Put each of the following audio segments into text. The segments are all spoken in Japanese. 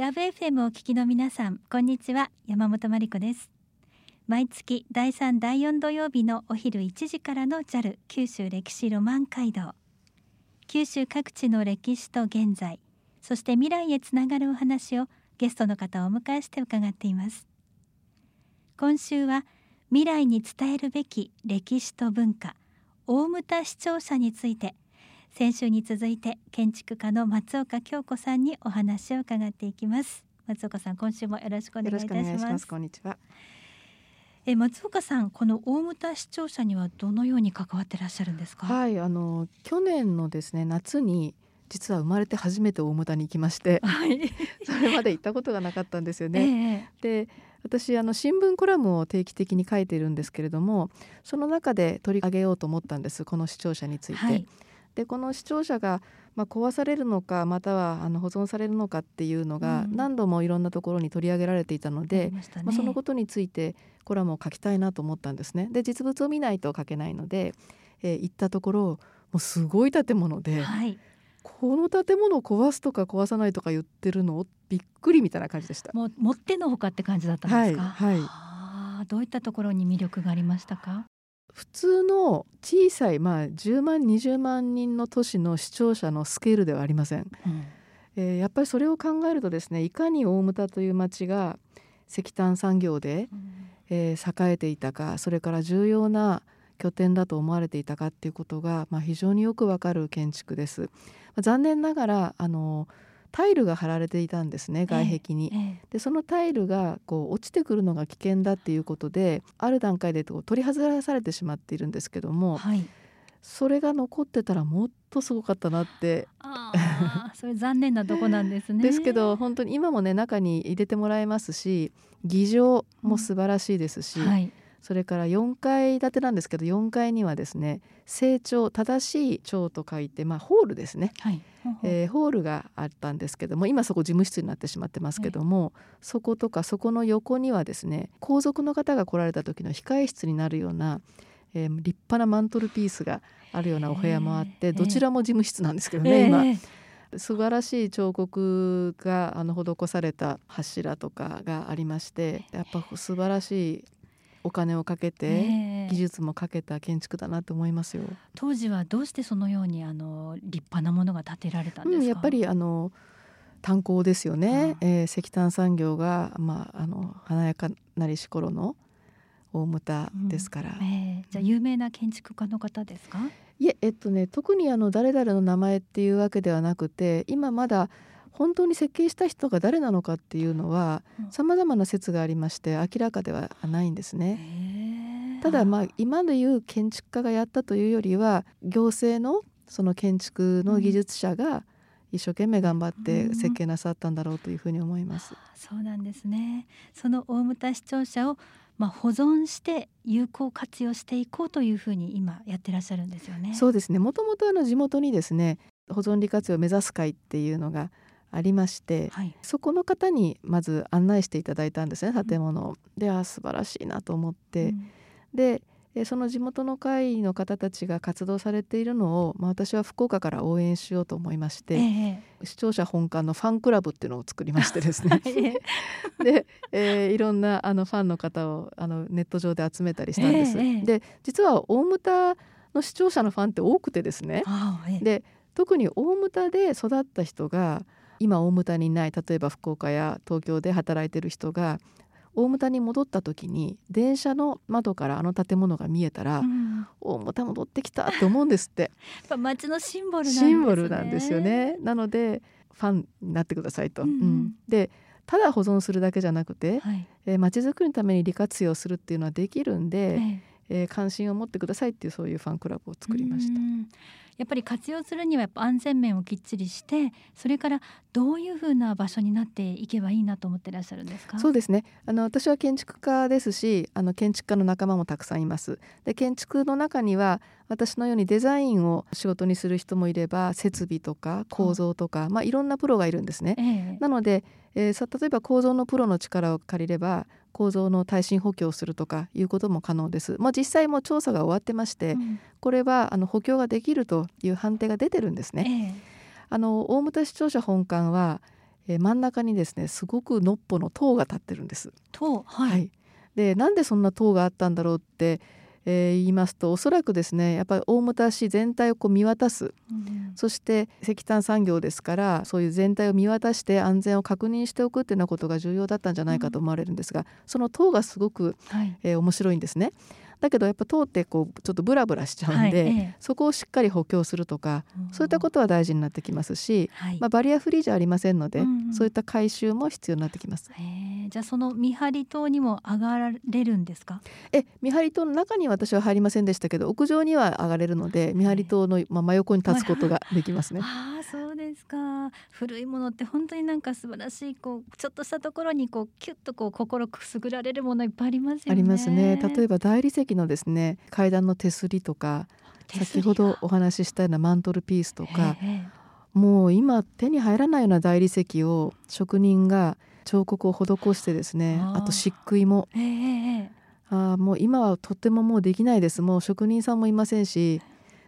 ラブ FM をお聞きの皆さんこんにちは。山本真理子です。毎月第3第4土曜日のお昼1時からの JAL 九州歴史ロマン街道。九州各地の歴史と現在そして未来へつながるお話をゲストの方をお迎えして伺っています。今週は未来に伝えるべき歴史と文化大牟田市庁舎について先週に続いて建築家の松岡京子さんにお話を伺っていきます。松岡さん今週もよろしくお願いいたします。こんにちは。え松岡さんこの大牟田市庁舎にはどのように関わってらっしゃるんですか？はいあの去年のですね夏に実は生まれて初めて大牟田に行きまして、はい、それまで行ったことがなかったんですよね。えー、で私あの新聞コラムを定期的に書いているんですけれどもその中で取り上げようと思ったんですこの視聴者について。はいでこの視聴者が、まあ、壊されるのかまたはあの保存されるのかっていうのが何度もいろんなところに取り上げられていたので、うんまね、まあ、そのことについてコラムを書きたいなと思ったんですね。で実物を見ないと書けないので、えー、行ったところもうすごい建物で、はい、この建物を壊すとか壊さないとか言ってるのびっくりみたいな感じでした。もうもってのほかって感じだったんですか？はい。はい、どういったところに魅力がありましたか？普通の小さい、まあ、10万20万人の都市の視聴者のスケールではありません、うん、えー、やっぱりそれを考えるとですねいかに大牟田という町が石炭産業で、うん、えー、栄えていたかそれから重要な拠点だと思われていたかっていうことが、まあ、非常によくわかる建築です。まあ、残念ながらあのタイルが貼られていたんですね外壁に。ええ、でそのタイルがこう落ちてくるのが危険だっていうことである段階で取り外らされてしまっているんですけども、はい、それが残ってたらもっとすごかったなって。あそれ残念なとこなんですね。ですけど本当に今もね中に入れてもらえますし議場も素晴らしいですし、うんはい、それから4階建てなんですけど4階にはですね成長正しい長と書いて、まあ、ホールですね、はい。えー、ホールがあったんですけども今そこ事務室になってしまってますけども、そことかそこの横にはですね皇族の方が来られた時の控え室になるような、えー、立派なマントルピースがあるようなお部屋もあってどちらも事務室なんですけどね、今。素晴らしい彫刻があの施された柱とかがありましてやっぱ素晴らしいお金をかけて、技術もかけた建築だなと思いますよ。当時はどうしてそのようにあの立派なものが建てられたんですか？うん、やっぱりあの炭鉱ですよね。えー、石炭産業がまああの華やかなりし頃の大牟田ですから。うんえー、じゃあ有名な建築家の方ですか？いええっとね特にあの誰々の名前っていうわけではなくて今まだ本当に設計した人が誰なのかっていうのはさまざまな説がありまして明らかではないんですね。ただまあ今でいう建築家がやったというよりは行政のその建築の技術者が一生懸命頑張って設計なさったんだろうというふうに思います。うん、そうなんですね。その大牟田市庁舎をまあ、保存して有効活用していこうというふうに今やってらっしゃるんですよね。そうですね。もともとあの地元にですね、保存利活用を目指す会っていうのがありまして、はい、そこの方にまず案内していただいたんですね建物を。であ素晴らしいなと思って、うん、でその地元の会の方たちが活動されているのを、まあ、私は福岡から応援しようと思いまして、えー、視聴者本館のファンクラブっていうのを作りましてですね。で、えー、いろんなあのファンの方をあのネット上で集めたりしたんです。えー、で実は大牟田の視聴者のファンって多くてですね、で特に大牟田で育った人が今大牟田にいない例えば福岡や東京で働いてる人が大牟田に戻った時に電車の窓からあの建物が見えたら、うん、大牟田戻ってきたって思うんですって。街のシンボル、ね、シンボルなんですよね。なのでファンになってくださいと、うん、うん、でただ保存するだけじゃなくて、はい、えー、街づくりのために利活用するっていうのはできるんで、ええ。ー、関心を持ってくださいっていうそういうファンクラブを作りました。やっぱり活用するにはやっぱ安全面をきっちりしてそれからどういうふうな場所になっていけばいいなと思ってらっしゃるんですか？そうですね。あの私は建築家ですしあの建築家の仲間もたくさんいます。で建築の中には私のようにデザインを仕事にする人もいれば設備とか構造とか、まあ、いろんなプロがいるんですね、ええ、なので、えー、例えば構造のプロの力を借りれば構造の耐震補強をするとかいうことも可能です。まあ、実際も調査が終わってまして、うん、これはあの補強ができるという判定が出てるんですね。えー、あの大牟田市庁舎本館はえー、真ん中にですねすごくのっぽの塔が立ってるんです。塔はい、はい、でなんでそんな塔があったんだろうってえー、言いますとおそらくですねやっぱり大牟田市全体をこう見渡す、うん、そして石炭産業ですからそういう全体を見渡して安全を確認しておくっていうようなことが重要だったんじゃないかと思われるんですが、うん、その塔がすごく、はい、えー、面白いんですね。だけどやっぱ通ってこうちょっとブラブラしちゃうんで、はい、そこをしっかり補強するとか、うん、そういったことは大事になってきますし、はい、まあ、バリアフリーじゃありませんので、うんうん、そういった改修も必要になってきます。じゃあその見張り塔にも上がれるんですか？え見張り塔の中には私は入りませんでしたけど屋上には上がれるので見張り塔の、まあ、真横に立つことができますね。あそうですか？古いものって本当になんか素晴らしいこうちょっとしたところにこうキュッとこう心くすぐられるものいっぱいありますよね。ありますね。例えば大理石のですね階段の手すりとか先ほどお話ししたようなマントルピースとかもう今手に入らないような大理石を職人が彫刻を施してですねあと漆喰も、あもう今はとってももうできないです。もう職人さんもいませんし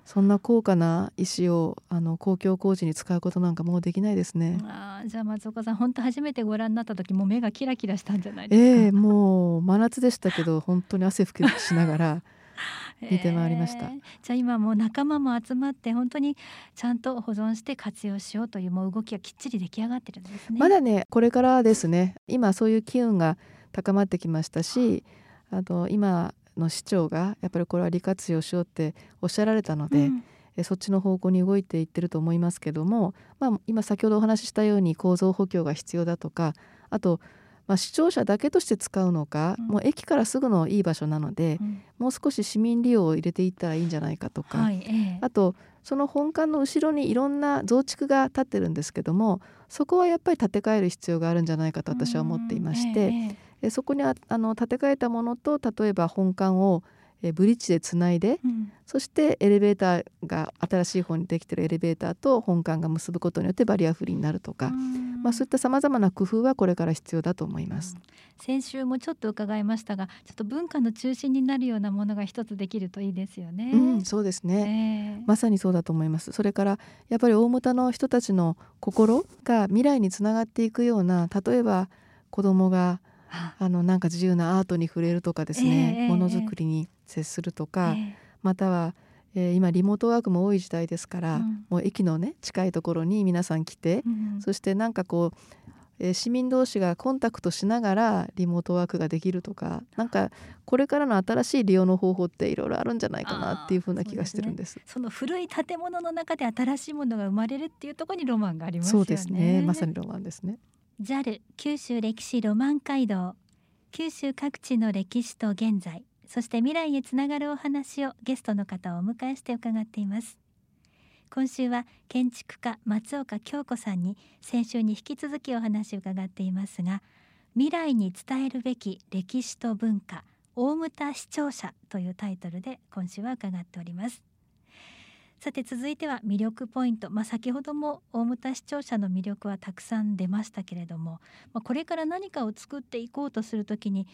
そんな高価な石をあの公共工事に使うことなんかもうできないですね。あじゃあ松岡さん本当初めてご覧になった時も目がキラキラしたんじゃないですか？ええー、もう真夏でしたけど本当に汗拭きしながら 見て回りました、えー、じゃあ今もう仲間も集まって本当にちゃんと保存して活用しようというもう動きがきっちり出来上がってるんですねまだねこれからですね今そういう機運が高まってきましたしあの今の市長がやっぱりこれは利活用しようっておっしゃられたので、うん。そっちの方向に動いていってると思いますけども、まあ、今先ほどお話ししたように構造補強が必要だとかあとまあ、視聴者だけとして使うのか、うん、もう駅からすぐのいい場所なので、うん、もう少し市民利用を入れていったらいいんじゃないかとか、はいえあとその本館の後ろにいろんな増築が建ってるんですけどもそこはやっぱり建て替える必要があるんじゃないかと私は思っていまして、ええ、そこにあの建て替えたものと例えば本館をえブリッジでつないで、うん、そしてエレベーターが新しい方にできてるエレベーターと本館が結ぶことによってバリアフリーになるとか、まあ、そういったさまざまな工夫はこれから必要だと思います、うん、先週もちょっと伺いましたがちょっと文化の中心になるようなものが一つできるといいですよね。うん、そうですね、え。ー、まさにそうだと思います。それからやっぱり大牟田の人たちの心が未来につながっていくような例えば子供があのなんか自由なアートに触れるとかですね、ものづくりに接するとか、または、えー、今リモートワークも多い時代ですから、うん、もう駅のね近いところに皆さん来て、うん、そしてなんかこう、えー、市民同士がコンタクトしながらリモートワークができるとかなんかこれからの新しい利用の方法っていろいろあるんじゃないかなっていうふうな気がしてるんです。そ、ね,、の古い建物の中で新しいものが生まれるっていうところにロマンがありますよね。そうですねまさにロマンですね。JAL 九州歴史ロマン街道。九州各地の歴史と現在そして未来へつながるお話をゲストの方をお迎えして伺っています。今週は建築家松岡京子さんに先週に引き続きお話を伺っていますが未来に伝えるべき歴史と文化大牟田視聴者というタイトルで今週は伺っております。さて続いては魅力ポイント、まあ、先ほども大牟田視聴者の魅力はたくさん出ましたけれども、まあ、これから何かを作っていこうとするときに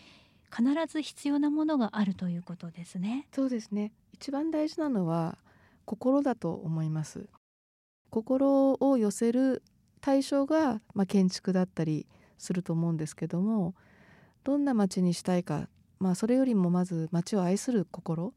必ず必要なものがあるということですね。そうですね。一番大事なのは心だと思います。心を寄せる対象が、まあ、建築だったりすると思うんですけどもどんな街にしたいか、まあ、それよりもまず街を愛する心。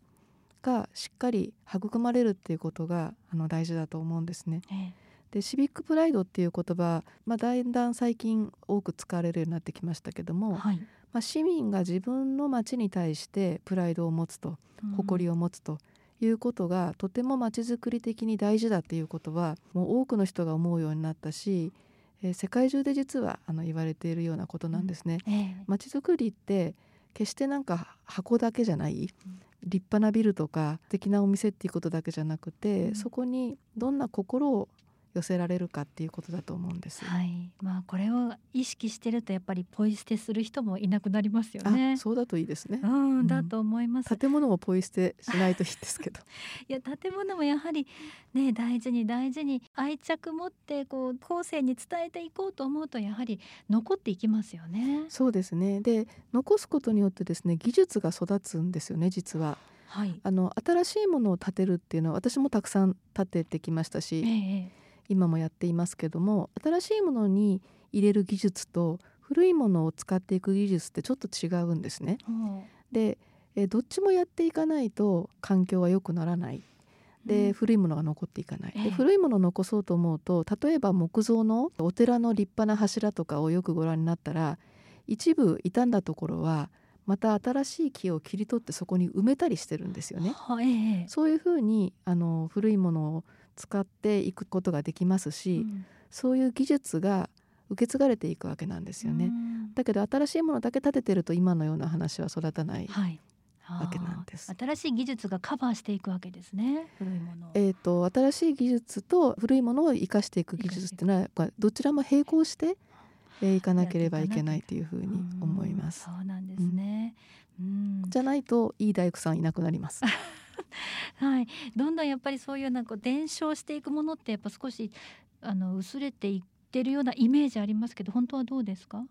がしっかり育まれるっていうことがあの大事だと思うんですね。ええ、でシビックプライドっていう言葉、まあ、だんだん最近多く使われるようになってきましたけども、はい、まあ、市民が自分の町に対してプライドを持つと誇りを持つということがとても町づくり的に大事だっていうことはもう多くの人が思うようになったし、えー、世界中で実はあの言われているようなことなんですね。うん。ええ、町づくりって決してなんか箱だけじゃない、うん立派なビルとか素敵なお店っていうことだけじゃなくて、うん、そこにどんな心を寄せられるかっていうことだと思うんです。はい、まあこれを意識してるとやっぱりポイ捨てする人もいなくなりますよね。そうだといいですね。うん、だと思います。建物もポイ捨てしないといいですけど。いや建物もやはりね大事に大事に愛着持ってこう後世に伝えていこうと思うとやはり残っていきますよね。そうですね。で残すことによってですね技術が育つんですよね実は。はい、あの新しいものを建てるっていうのは私もたくさん建ててきましたし、ええ今もやっていますけども新しいものに入れる技術と古いものを使っていく技術ってちょっと違うんですね。でえどっちもやっていかないと環境は良くならない。で、うん、古いものが残っていかない、で古いものを残そうと思うと例えば木造のお寺の立派な柱とかをよくご覧になったら一部傷んだところはまた新しい木を切り取ってそこに埋めたりしてるんですよね。そういうふうにあの古いものを使っていくことができますし、うん、そういう技術が受け継がれていくわけなんですよね。だけど新しいものだけ立ててると今のような話は育たない、はい、わけなんです。新しい技術がカバーしていくわけですね。古いもの。えっ、ー、と新しい技術と古いものを生かしていく技術っていうのはどちらも並行してえいかなければいけないというふうに思います。そうなんですね。うん、じゃないといい大工さんいなくなります。はい、どんどんやっぱりそういうなんか伝承していくものってやっぱ少しあの薄れていってるようなイメージありますけど本当はどうですか？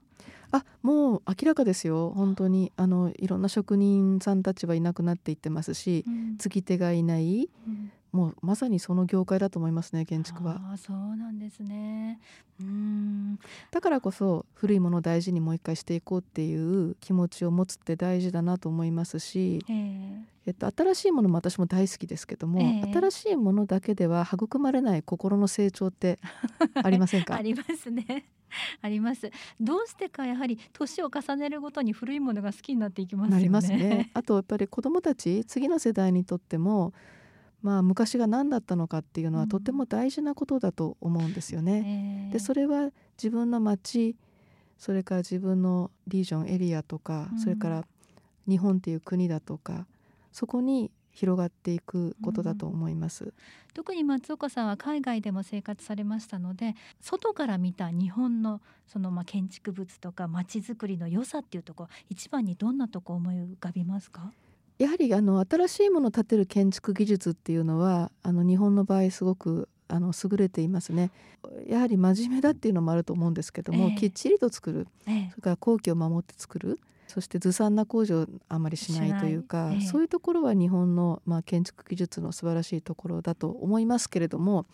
あもう明らかですよ。本当に。あのいろんな職人さんたちはいなくなっていってますし、うん、継ぎ手がいない、うん、もうまさにその業界だと思いますね建築は。あそうなんですね。うん。だからこそ古いものを大事にもう一回していこうっていう気持ちを持つって大事だなと思いますし、えっと、新しいものも私も大好きですけども、新しいものだけでは育まれない心の成長って ありませんか？ありますね。あります。どうしてかやはり年を重ねるごとに古いものが好きになっていきます、ね、なりますね。あとやっぱり子どもたち次の世代にとってもまあ、昔が何だったのかっていうのはとても大事なことだと思うんですよね。うん、でそれは自分の町それから自分のリージョンエリアとか、うん、それから日本っていう国だとかそこに広がっていくことだと思います、うん、特に松岡さんは海外でも生活されましたので外から見た日本のそのまあ建築物とか街づくりの良さっていうところ一番にどんなとこ思い浮かびますか？やはりあの新しいものを建てる建築技術っていうのはあの日本の場合すごくあの優れていますね。やはり真面目だっていうのもあると思うんですけども、えー、きっちりと作る、えー、それから工期を守って作る。そしてずさんな工事をあまりしないというか、えー、そういうところは日本の、まあ、建築技術の素晴らしいところだと思いますけれども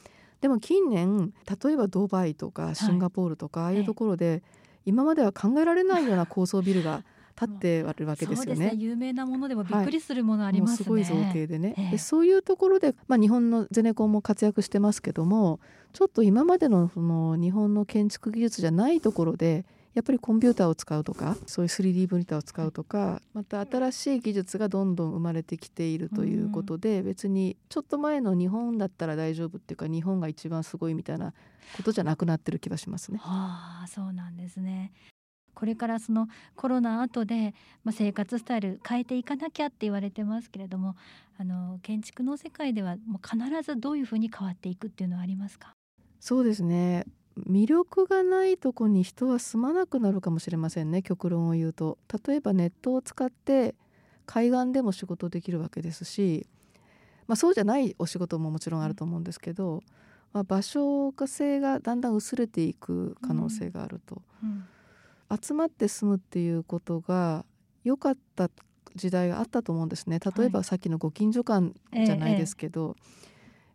でも近年例えばドバイとかシンガポールとか、はい、ああいうところで、今までは考えられないような高層ビルが立ってあるわけですよね。ね有名なものでもびっくりするものあります、ねはい、すごい造形でね、ええ、でそういうところで、まあ、日本のゼネコンも活躍してますけどもちょっと今までのその日本の建築技術じゃないところでやっぱりコンピューターを使うとかそういう 3D プリンターを使うとかまた新しい技術がどんどん生まれてきているということで、別にちょっと前の日本だったら大丈夫っていうか日本が一番すごいみたいなことじゃなくなってる気がしますね。はあ、そうなんですね。これからそのコロナ後で、まあ、生活スタイル変えていかなきゃって言われてますけれどもあの建築の世界ではもう必ずどういうふうに変わっていくっていうのはありますか？そうですね。魅力がないとこに人は住まなくなるかもしれませんね極論を言うと。例えばネットを使って海岸でも仕事できるわけですし、まあ、そうじゃないお仕事ももちろんあると思うんですけど、まあ、場所性がだんだん薄れていく可能性があると。うんうん集まって住むっていうことが良かった時代があったと思うんですね。例えばさっきのご近所感じゃないですけど、はい、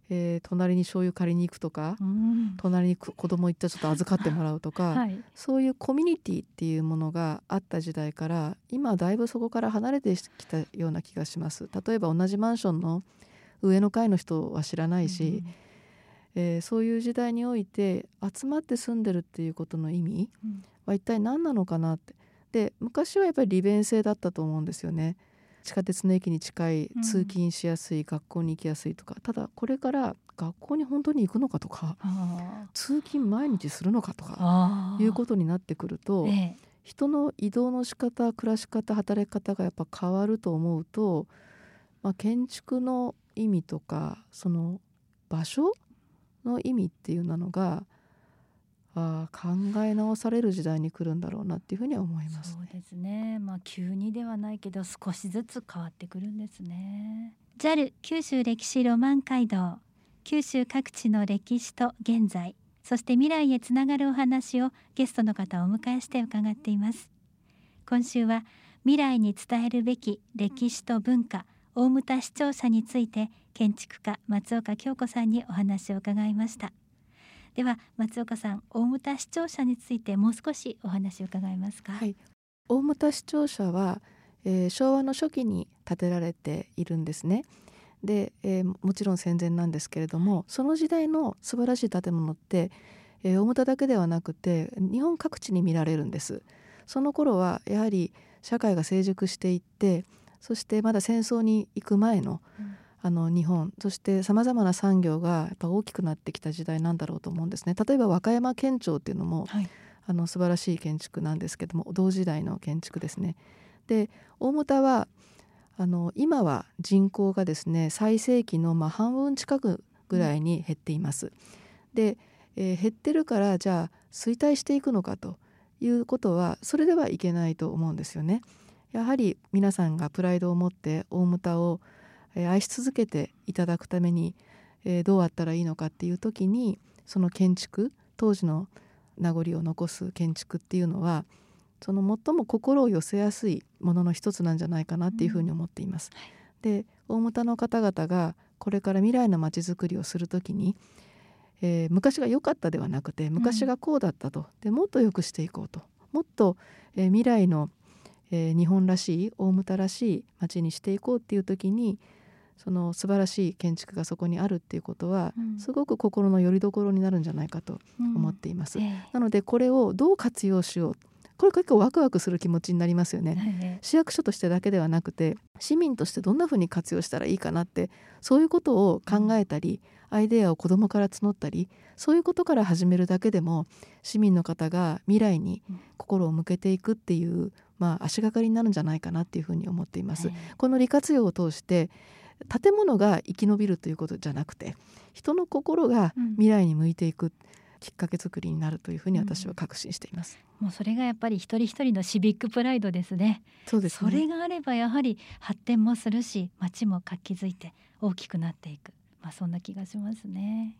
えー、隣に醤油借りに行くとか、うん、隣に子供行ったらちょっと預かってもらうとか、はい、そういうコミュニティっていうものがあった時代から今だいぶそこから離れてきたような気がします。例えば同じマンションの上の階の人は知らないし、うんえー、そういう時代において集まって住んでるっていうことの意味は一体何なのかなって。で昔はやっぱり利便性だったと思うんですよね。地下鉄の駅に近い通勤しやすい、うん、学校に行きやすいとか。ただこれから学校に本当に行くのかとか通勤毎日するのかとかいうことになってくると、ええ、人の移動の仕方暮らし方働き方がやっぱ変わると思うと、まあ、建築の意味とかその場所の意味っていうのがあ考え直される時代に来るんだろうなっていうふうには思います、ね、そうですね。まあ急にではないけど少しずつ変わってくるんですね。JAL 九州歴史ロマン街道。九州各地の歴史と現在。そして未来へつながるお話をゲストの方をお迎えして伺っています。今週は未来に伝えるべき歴史と文化大牟田市庁舎について建築家松岡京子さんにお話を伺いました。では松岡さん大牟田市庁舎についてもう少しお話を伺えますか？はい。大牟田市庁舎は、えー、昭和の初期に建てられているんですね。で、えー、もちろん戦前なんですけれどもその時代の素晴らしい建物って、えー、大牟田だけではなくて日本各地に見られるんです。その頃はやはり社会が成熟していってそしてまだ戦争に行く前の、うんあの日本そしてさまざまな産業がやっぱ大きくなってきた時代なんだろうと思うんですね。例えば和歌山県庁っていうのも、はい、あの素晴らしい建築なんですけども同時代の建築ですね。で大牟田はあの今は人口がですね最盛期のまあ半分近くぐらいに減っています。で、えー、減ってるからじゃあ衰退していくのかということはそれではいけないと思うんですよね。やはり皆さんがプライドを持って大牟田をえ愛し続けていただくために、えどうあったらいいのかっていう時にその建築当時の名残を残す建築っていうのはその最も心を寄せやすいものの一つなんじゃないかなっていうふうに思っています。うん、で大牟田の方々がこれから未来のまちづくりをする時に、えー、昔が良かったではなくて昔がこうだったと、うん、でもっと良くしていこうと。もっと、えー、未来の、えー、日本らしい大牟田らしい町にしていこうっていう時にその素晴らしい建築がそこにあるっていうことは、うん、すごく心の拠り所になるんじゃないかと思っています。うんえ。ー、なのでこれをどう活用しようこれ結構ワクワクする気持ちになりますよね、市役所としてだけではなくて市民としてどんなふうに活用したらいいかなってそういうことを考えたり、うん、アイデアを子どもから募ったりそういうことから始めるだけでも市民の方が未来に心を向けていくっていう、まあ、足がかりになるんじゃないかなっていうふうに思っています。この利活用を通して建物が生き延びるということじゃなくて人の心が未来に向いていく、うん、きっかけ作りになるというふうに私は確信しています、うん、もうそれがやっぱり一人一人のシビックプライドですね。そうです、ね、それがあればやはり発展もするし街も活気づいて大きくなっていく。まあそんな気がしますね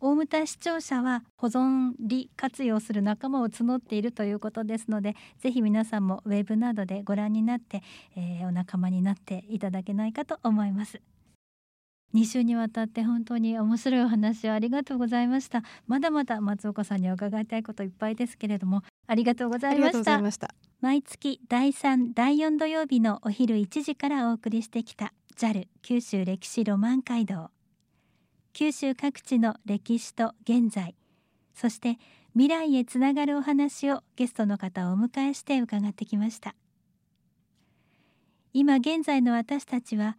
大牟田市庁舎は保存利活用する仲間を募っているということですのでぜひ皆さんもウェブなどでご覧になって、えー、お仲間になっていただけないかと思います。2週にわたって本当に面白いお話をありがとうございました。まだまだ松岡さんに伺いたいこといっぱいですけれどもありがとうございました。毎月第3第4土曜日のお昼1時からお送りしてきた JAL 九州歴史ロマン街道九州各地の歴史と現在そして未来へつながるお話をゲストの方をお迎えして伺ってきました。今現在の私たちは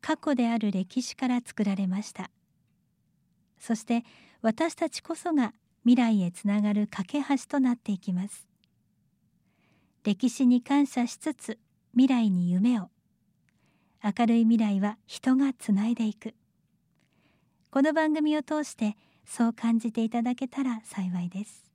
過去である歴史から作られました。そして私たちこそが未来へつながる架け橋となっていきます。歴史に感謝しつつ未来に夢を明るい未来は人がつないでいく。この番組を通してそう感じていただけたら幸いです。